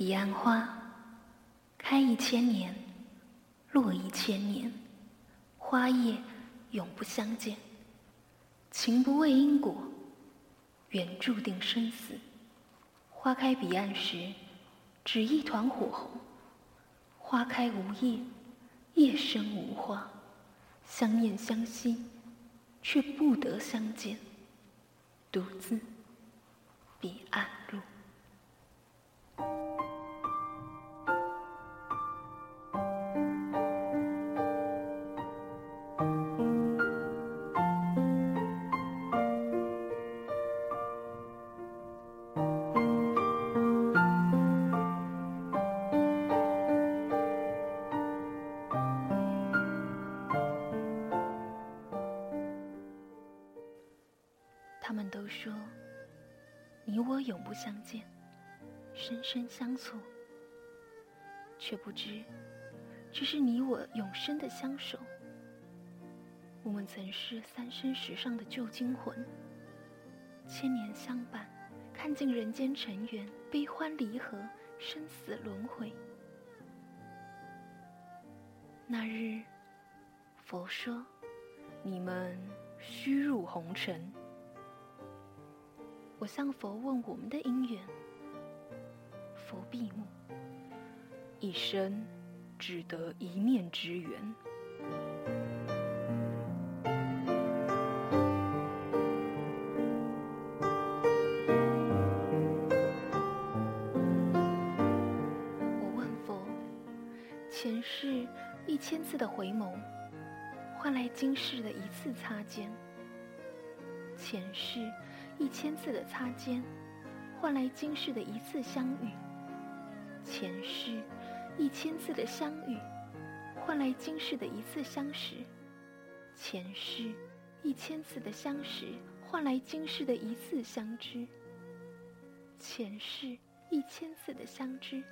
彼岸花开一千年，落一千年，花叶永不相见。情不为因果，缘注定生死。花开彼岸时，只一团火红。花开无叶，叶生无花，相念相惜，却不得相见。独自彼岸。他们都说，你我永不相见，深深相错，却不知，这是你我永生的相守。我们曾是三生石上的旧精魂，千年相伴，看尽人间尘缘，悲欢离合，生死轮回。那日，佛说，你们须入红尘。我向佛问我们的因缘，佛闭目，一生只得一面之缘。我问佛，前世一千次的回眸，换来今世的一次擦肩。前世。一千次的擦肩，换来今世的一次相遇；前世一千次的相遇，换来今世的一次相识；前世一千次的相识，换来今世的一次相知；前世一千次的相知，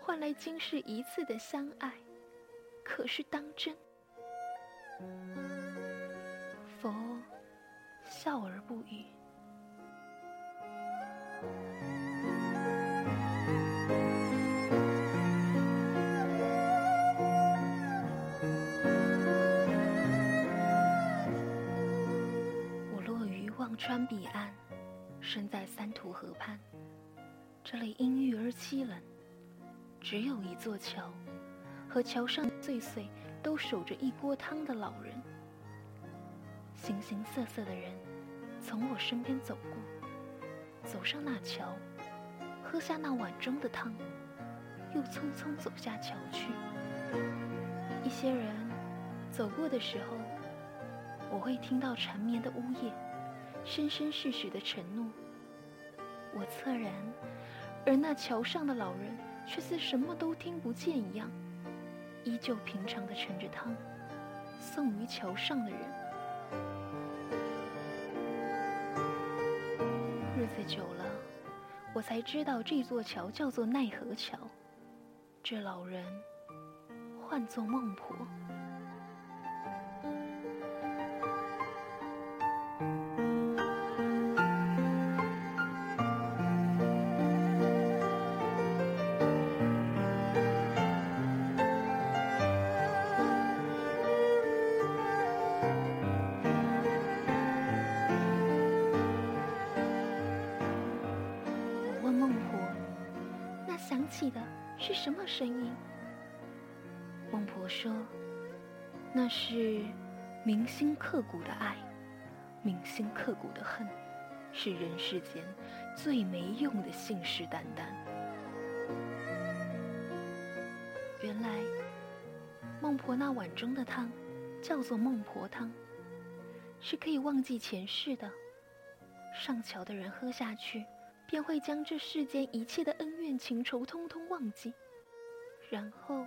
换来今世一次的相爱。可是当真？佛笑而不语。川彼岸，身在三途河畔。这里阴郁而凄冷，只有一座桥，和桥上岁岁都守着一锅汤的老人。形形色色的人从我身边走过。走上那桥，喝下那碗中的汤，又匆匆走下桥去。一些人走过的时候，我会听到缠绵的呜咽，生生世世的承诺。我恻然，而那桥上的老人却似什么都听不见一样，依旧平常的盛着汤，送于桥上的人。日子久了，我才知道这座桥叫做奈何桥。这老人唤作孟婆。我说：“那是铭心刻骨的爱，铭心刻骨的恨，是人世间最没用的信誓旦旦。”原来，孟婆那碗中的汤叫做孟婆汤，是可以忘记前世的。上桥的人喝下去。便会将这世间一切的恩怨情仇通通忘记，然后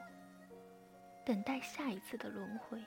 等待下一次的轮回。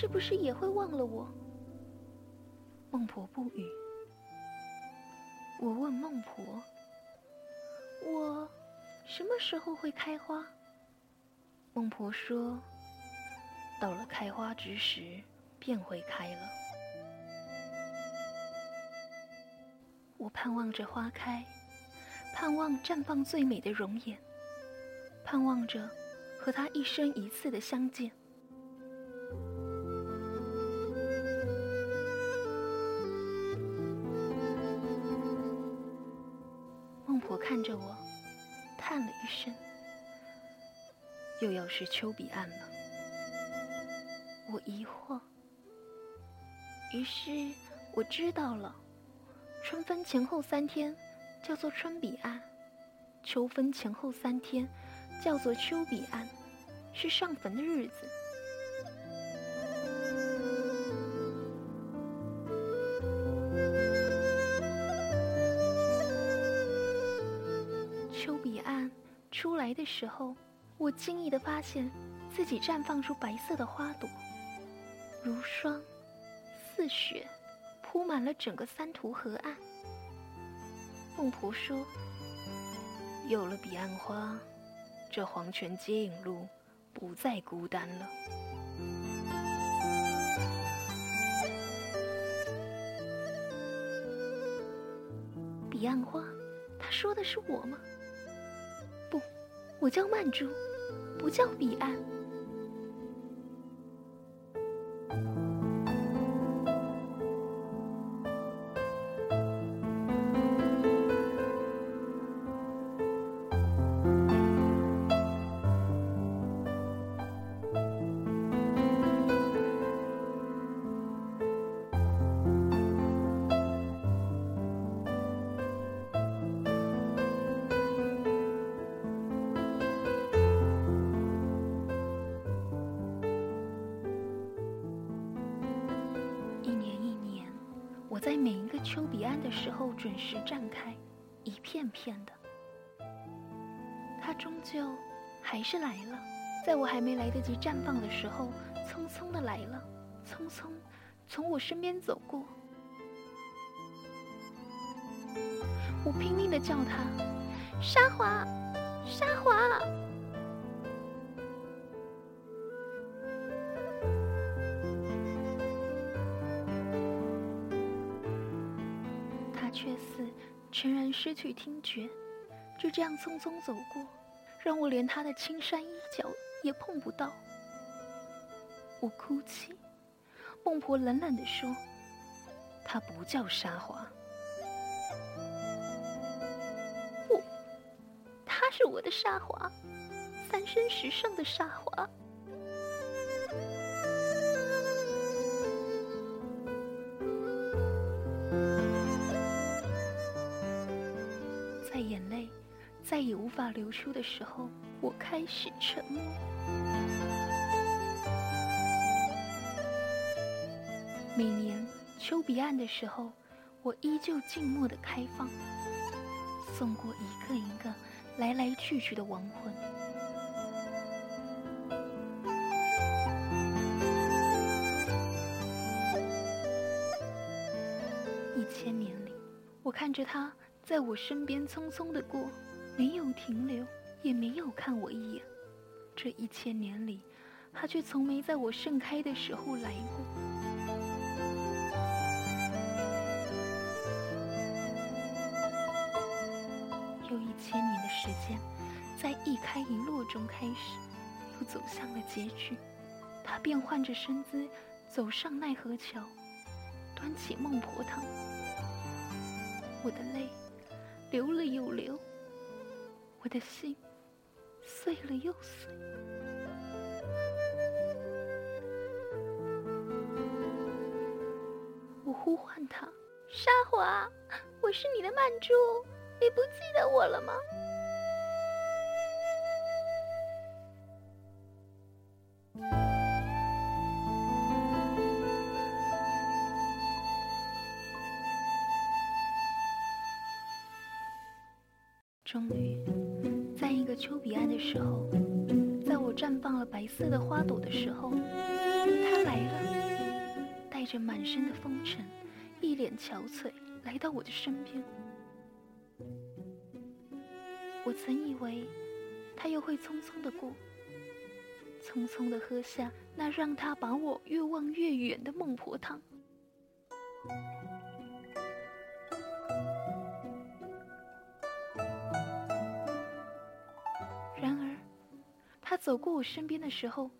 是不是也会忘了我？孟婆不语。我问孟婆：“我什么时候会开花？”孟婆说：“到了开花之时，便会开了。”我盼望着花开，盼望绽放最美的容颜，盼望着和他一生一次的相见。又要是丘比岸了，我疑惑。于是我知道了，春分前后三天叫做春彼岸，秋分前后三天叫做秋彼岸，是上坟的日子。秋彼岸出来的时候。我惊异地发现，自己绽放出白色的花朵，如霜似雪，铺满了整个三途河岸。孟婆说：“有了彼岸花，这黄泉接引路不再孤单了。”彼岸花，他说的是我吗？不，我叫曼珠。不叫彼岸。在每一个丘比安的时候，准时绽开，一片片的。它终究还是来了，在我还没来得及绽放的时候，匆匆的来了，匆匆从我身边走过。我拼命的叫它，沙华，沙华。失去听觉，就这样匆匆走过，让我连他的青衫衣角也碰不到。我哭泣，孟婆冷冷地说：“他不叫沙华，我，他是我的沙华，三生石上的沙华。”再也无法流出的时候，我开始沉默。每年秋彼岸的时候，我依旧静默的开放，送过一个一个来来去去的亡魂。一千年里，我看着他在我身边匆匆的过。没有停留，也没有看我一眼。这一千年里，他却从没在我盛开的时候来过。又一千年的时间，在一开一落中开始，又走向了结局。他便换着身姿走上奈何桥，端起孟婆汤。我的泪流了又流。我的心碎了又碎，我呼唤他：“沙华，我是你的曼珠，你不记得我了吗？”终于。丘比安的时候，在我绽放了白色的花朵的时候，他来了，带着满身的风尘，一脸憔悴，来到我的身边。我曾以为他又会匆匆的过，匆匆的喝下那让他把我越望越远的孟婆汤。他走过我身边的时候，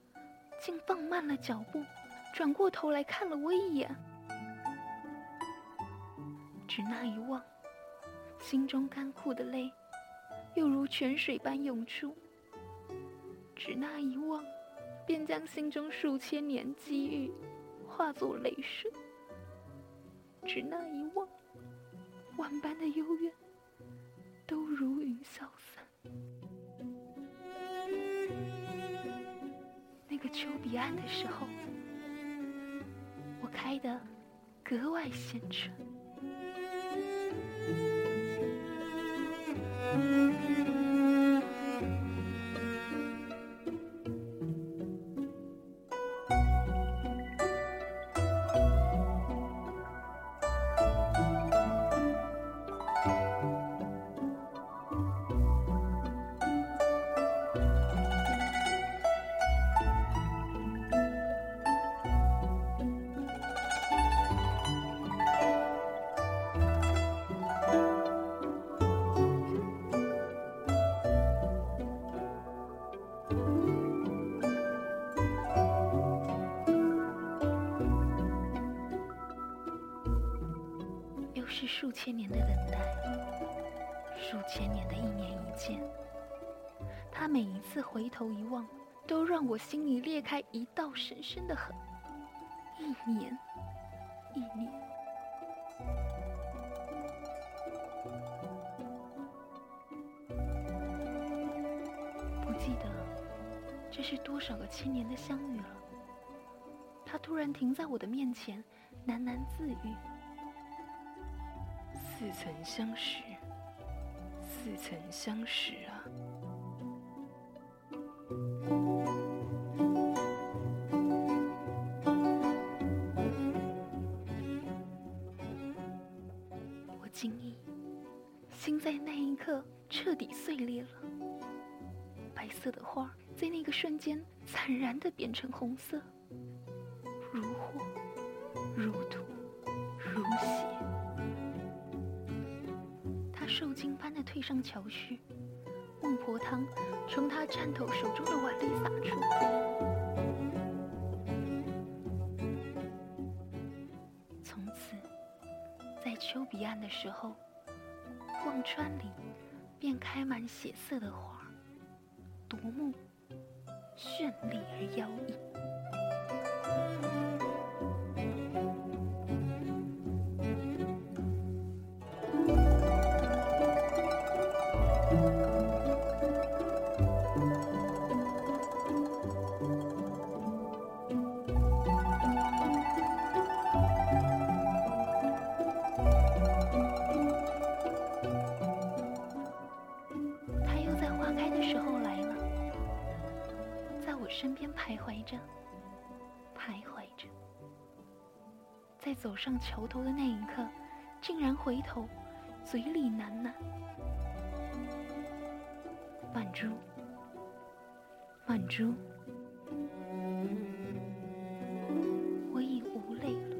竟放慢了脚步，转过头来看了我一眼。只那一望，心中干枯的泪。又如泉水般涌出，只那一望，便将心中数千年机遇化作泪水；只那一望，万般的幽怨都如云消散。那个丘比安的时候，我开得格外鲜纯。千年的等待，数千年的一年一见。他每一次回头一望，都让我心里裂开一道深深的痕。一年，一年。不记得这是多少个千年的相遇了。他突然停在我的面前，喃喃自语。似曾相识，似曾相识啊！我惊异，心在那一刻彻底碎裂了。白色的花在那个瞬间惨然的变成红色，如火，如土，如血。受惊般的退上桥去，孟婆汤从他颤抖手中的碗里洒出。从此，在丘比岸的时候，忘川里便开满血色的花，夺目、绚丽而妖异。上桥头的那一刻，竟然回头，嘴里喃喃：“曼珠，曼珠，我已无泪了。”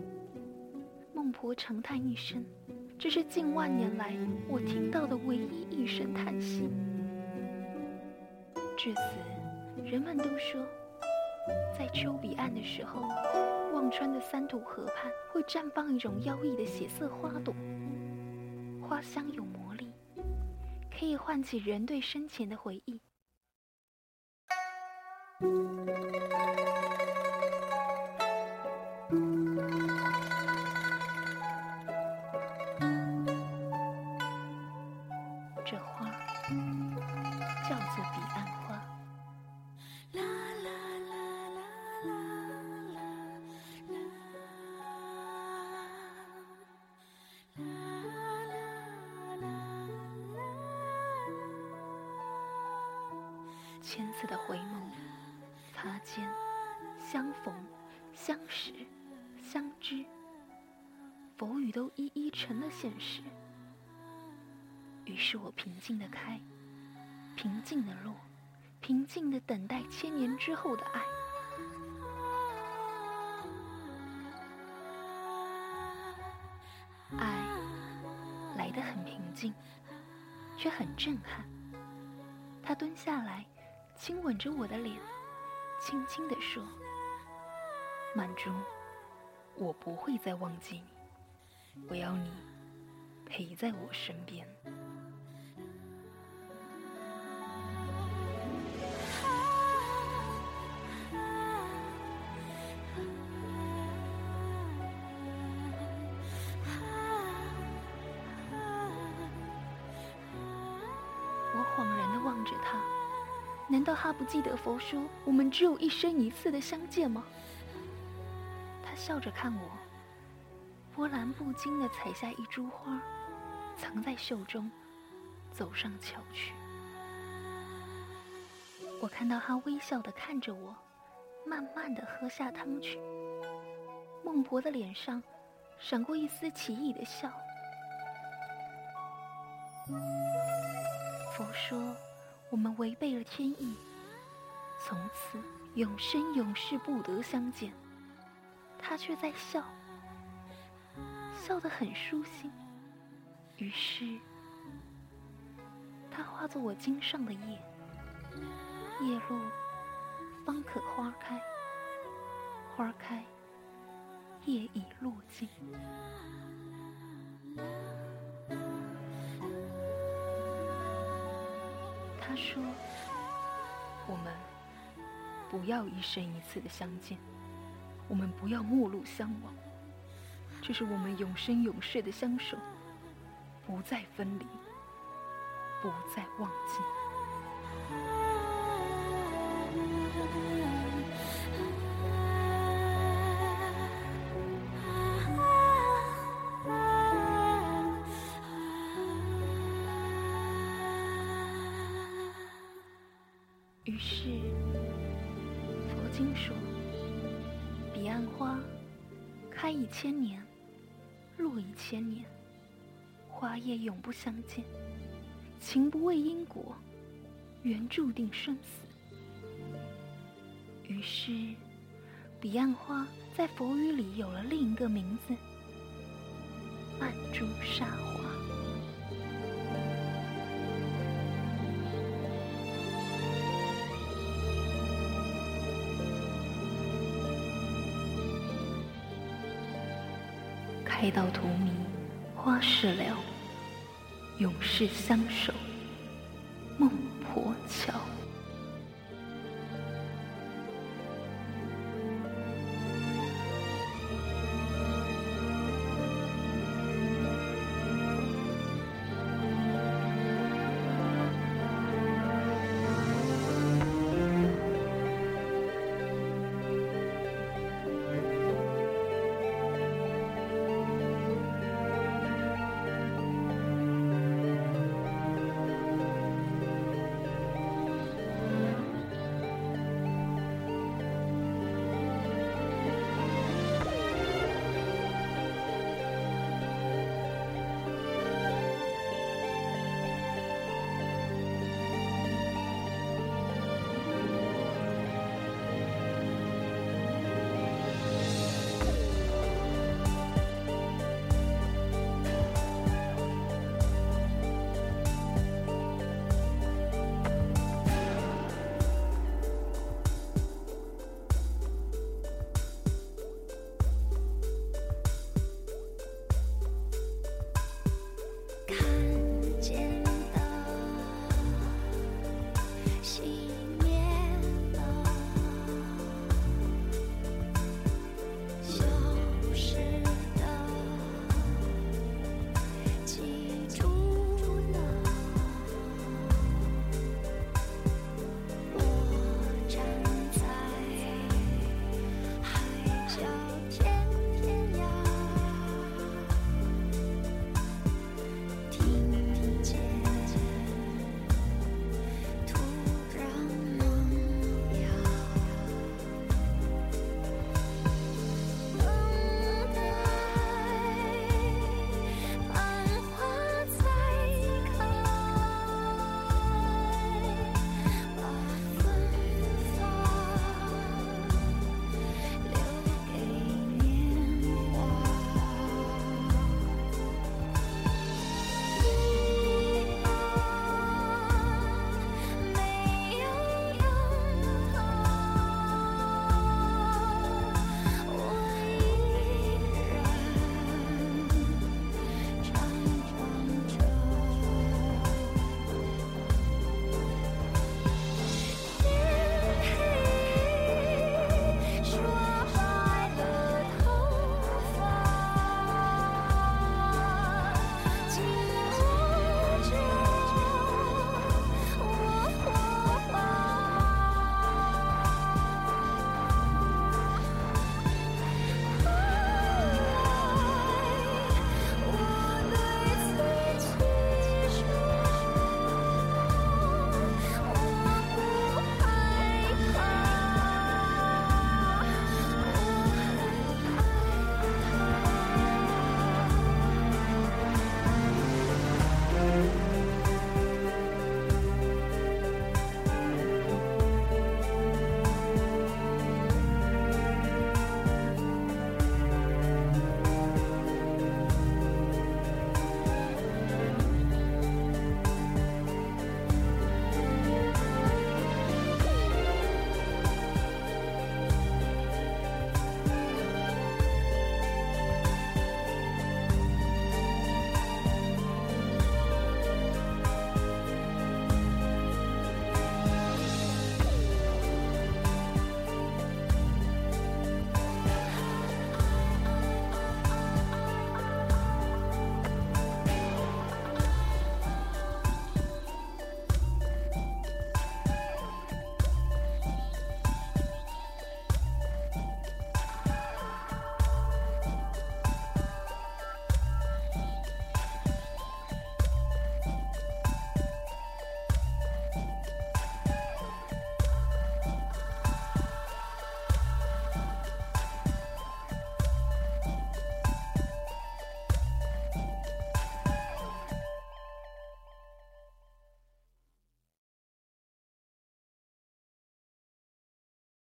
孟婆长叹一声，这是近万年来我听到的唯一一声叹息。至此。人们都说，在丘比岸的时候，忘川的三途河畔会绽放一种妖异的血色花朵，花香有魔力，可以唤起人对生前的回忆。千次的回眸、擦肩、相逢、相识、相知，佛语都一一成了现实。于是我平静的开，平静的落，平静的等待千年之后的爱。爱来得很平静，却很震撼。他蹲下来，亲吻着我的脸，轻轻地说：“曼珠，我不会再忘记你，我要你陪在我身边。”他不记得佛说我们只有一生一次的相见吗？他笑着看我，波澜不惊的采下一株花，藏在袖中，走上桥去。我看到他微笑的看着我，慢慢的喝下汤去。孟婆的脸上闪过一丝奇异的笑。佛说。我们违背了天意，从此永生永世不得相见。他却在笑，笑得很舒心。于是，他化作我襟上的叶，叶落方可花开，花开叶已落尽。他说：“我们不要一生一次的相见，我们不要陌路相忘，这是我们永生永世的相守，不再分离，不再忘记。”千年，落一千年，花叶永不相见。情不为因果，缘注定生死。”于是，彼岸花在佛语里有了另一个名字——曼珠沙华。到荼蘼，花事了，永世相守，